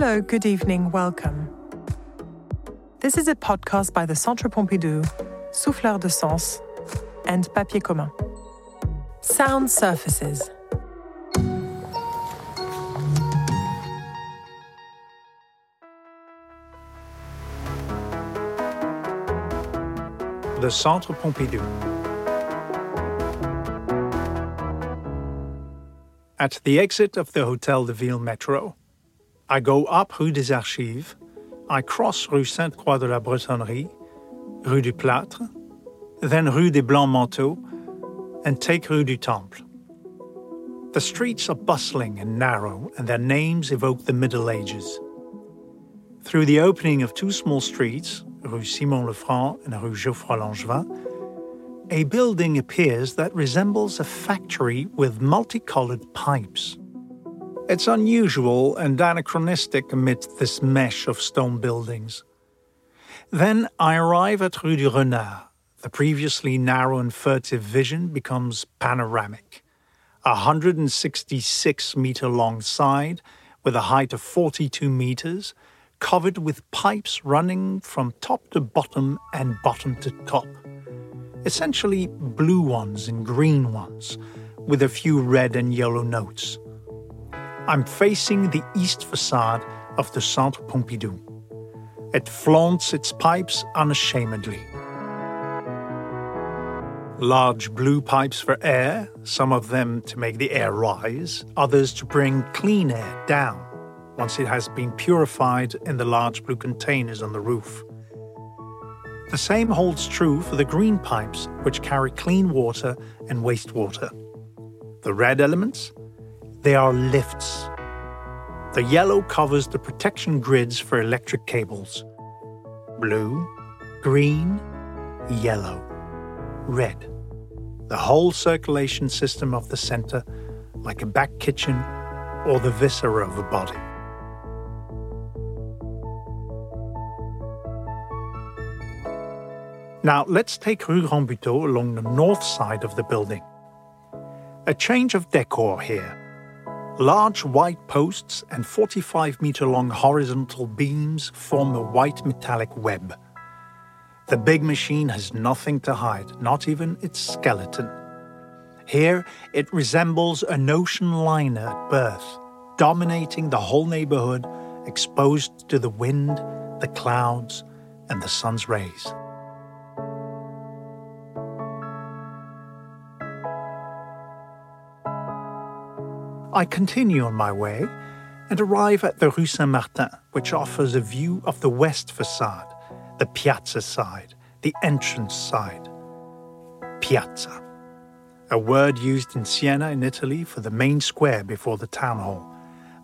Hello, good evening, welcome. This is a podcast by the Centre Pompidou, Souffleur de Sens, and Papier Commun. Sound surfaces. The Centre Pompidou. At the exit of the Hotel de Ville metro, I go up Rue des Archives, I cross Rue Sainte-Croix de la Bretonnerie, Rue du Plâtre, then Rue des Blancs-Manteaux, and take Rue du Temple. The streets are bustling and narrow, and their names evoke the Middle Ages. Through the opening of two small streets, Rue Simon Lefranc and Rue Geoffroy Langevin, a building appears that resembles a factory with multicolored pipes. It's unusual and anachronistic amidst this mesh of stone buildings. Then I arrive at Rue du Renard. The previously narrow and furtive vision becomes panoramic. A 166 meter long side with a height of 42 meters, covered with pipes running from top to bottom and bottom to top. Essentially blue ones and green ones, with a few red and yellow notes. I'm facing the east facade of the Centre Pompidou. It flaunts its pipes unashamedly. Large blue pipes for air, some of them to make the air rise, others to bring clean air down once it has been purified in the large blue containers on the roof. The same holds true for the green pipes, which carry clean water and wastewater. The red elements they are lifts. The yellow covers the protection grids for electric cables. Blue, green, yellow, red. The whole circulation system of the center, like a back kitchen or the viscera of a body. Now let's take Rue Rambuteau along the north side of the building. A change of decor here. Large white posts and 45 meter long horizontal beams form a white metallic web. The big machine has nothing to hide, not even its skeleton. Here, it resembles an ocean liner at birth, dominating the whole neighborhood, exposed to the wind, the clouds, and the sun's rays. I continue on my way and arrive at the Rue Saint Martin, which offers a view of the west facade, the piazza side, the entrance side. Piazza, a word used in Siena in Italy for the main square before the town hall,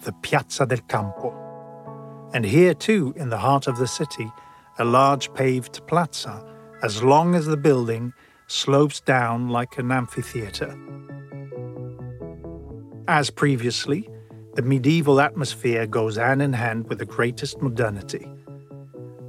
the Piazza del Campo. And here, too, in the heart of the city, a large paved plaza, as long as the building, slopes down like an amphitheatre. As previously, the medieval atmosphere goes hand in hand with the greatest modernity.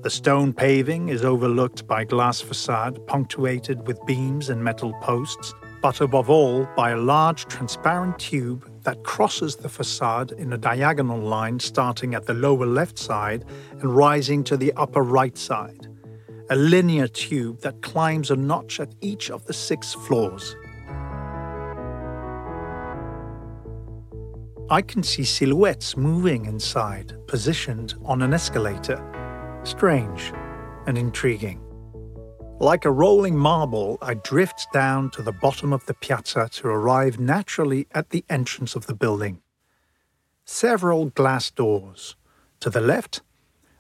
The stone paving is overlooked by glass facade punctuated with beams and metal posts, but above all by a large transparent tube that crosses the facade in a diagonal line starting at the lower left side and rising to the upper right side. A linear tube that climbs a notch at each of the six floors. I can see silhouettes moving inside, positioned on an escalator. Strange and intriguing. Like a rolling marble, I drift down to the bottom of the piazza to arrive naturally at the entrance of the building. Several glass doors. To the left,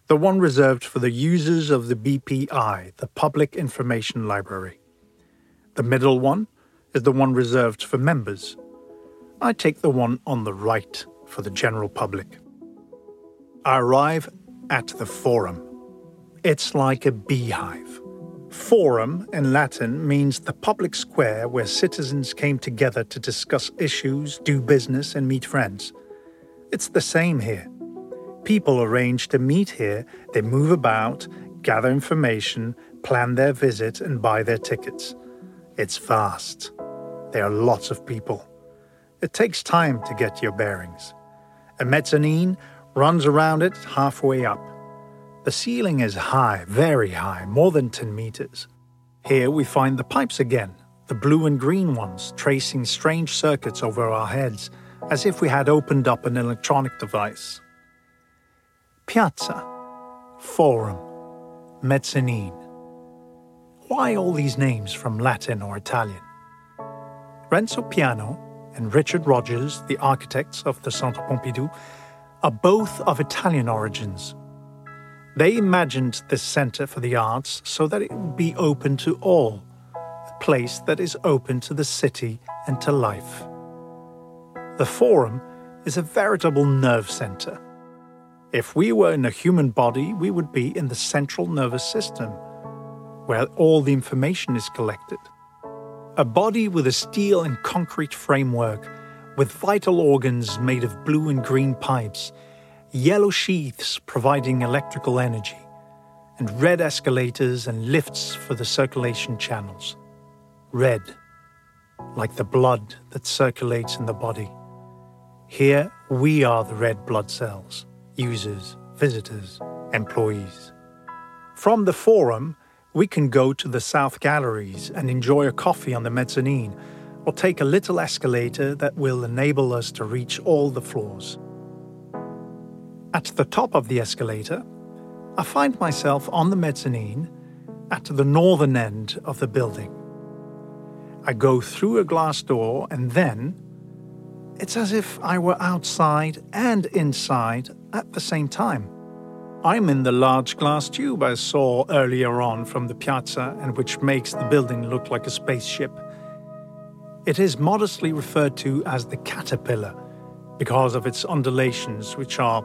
the one reserved for the users of the BPI, the Public Information Library. The middle one is the one reserved for members I take the one on the right for the general public. I arrive at the Forum. It's like a beehive. Forum in Latin means the public square where citizens came together to discuss issues, do business, and meet friends. It's the same here. People arrange to meet here, they move about, gather information, plan their visit, and buy their tickets. It's vast. There are lots of people. It takes time to get your bearings. A mezzanine runs around it halfway up. The ceiling is high, very high, more than 10 meters. Here we find the pipes again, the blue and green ones, tracing strange circuits over our heads, as if we had opened up an electronic device. Piazza, Forum, Mezzanine. Why all these names from Latin or Italian? Renzo Piano and Richard Rogers, the architects of the Centre Pompidou, are both of Italian origins. They imagined this center for the arts so that it would be open to all, a place that is open to the city and to life. The Forum is a veritable nerve center. If we were in a human body, we would be in the central nervous system, where all the information is collected. A body with a steel and concrete framework, with vital organs made of blue and green pipes yellow sheaths providing electrical energy, and red escalators and lifts for the circulation channels. Red, like the blood that circulates in the body. Here we are the red blood cells, users, visitors, employees. From the forum, we can go to the south galleries and enjoy a coffee on the mezzanine, or take a little escalator that will enable us to reach all the floors. At the top of the escalator, I find myself on the mezzanine at the northern end of the building. I go through a glass door and then it's as if I were outside and inside at the same time. I'm in the large glass tube I saw earlier on from the piazza and which makes the building look like a spaceship. It is modestly referred to as the caterpillar because of its undulations, which are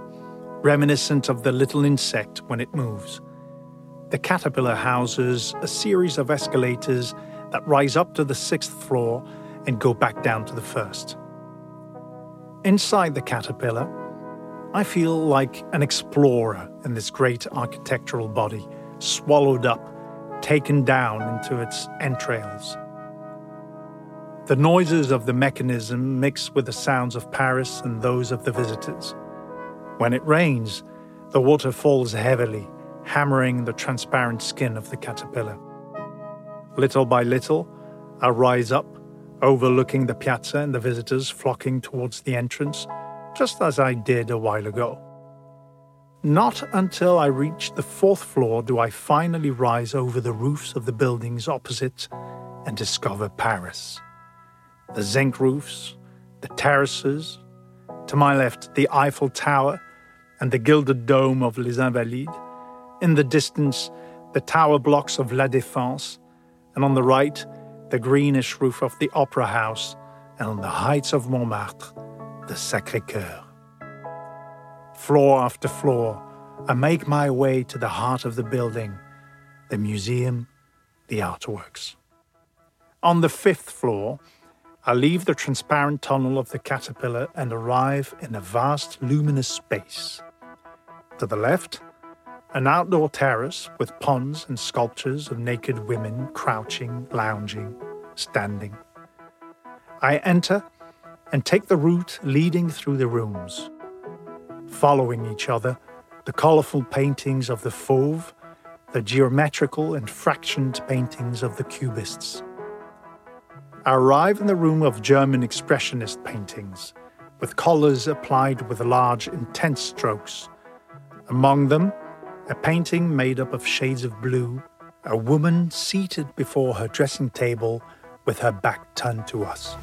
reminiscent of the little insect when it moves. The caterpillar houses a series of escalators that rise up to the sixth floor and go back down to the first. Inside the caterpillar, I feel like an explorer in this great architectural body, swallowed up, taken down into its entrails. The noises of the mechanism mix with the sounds of Paris and those of the visitors. When it rains, the water falls heavily, hammering the transparent skin of the caterpillar. Little by little, I rise up, overlooking the piazza and the visitors flocking towards the entrance, just as I did a while ago. Not until I reach the fourth floor do I finally rise over the roofs of the buildings opposite and discover Paris. The zinc roofs, the terraces, to my left, the Eiffel Tower and the gilded dome of Les Invalides, in the distance, the tower blocks of La Défense, and on the right, the greenish roof of the Opera House, and on the heights of Montmartre, the Sacré Coeur. Floor after floor, I make my way to the heart of the building, the museum, the artworks. On the fifth floor, I leave the transparent tunnel of the caterpillar and arrive in a vast luminous space. To the left, an outdoor terrace with ponds and sculptures of naked women crouching, lounging, standing. I enter and take the route leading through the rooms. Following each other, the colourful paintings of the Fauve, the geometrical and fractioned paintings of the Cubists. I arrive in the room of German Expressionist paintings, with colours applied with large, intense strokes among them, a painting made up of shades of blue, a woman seated before her dressing table with her back turned to us.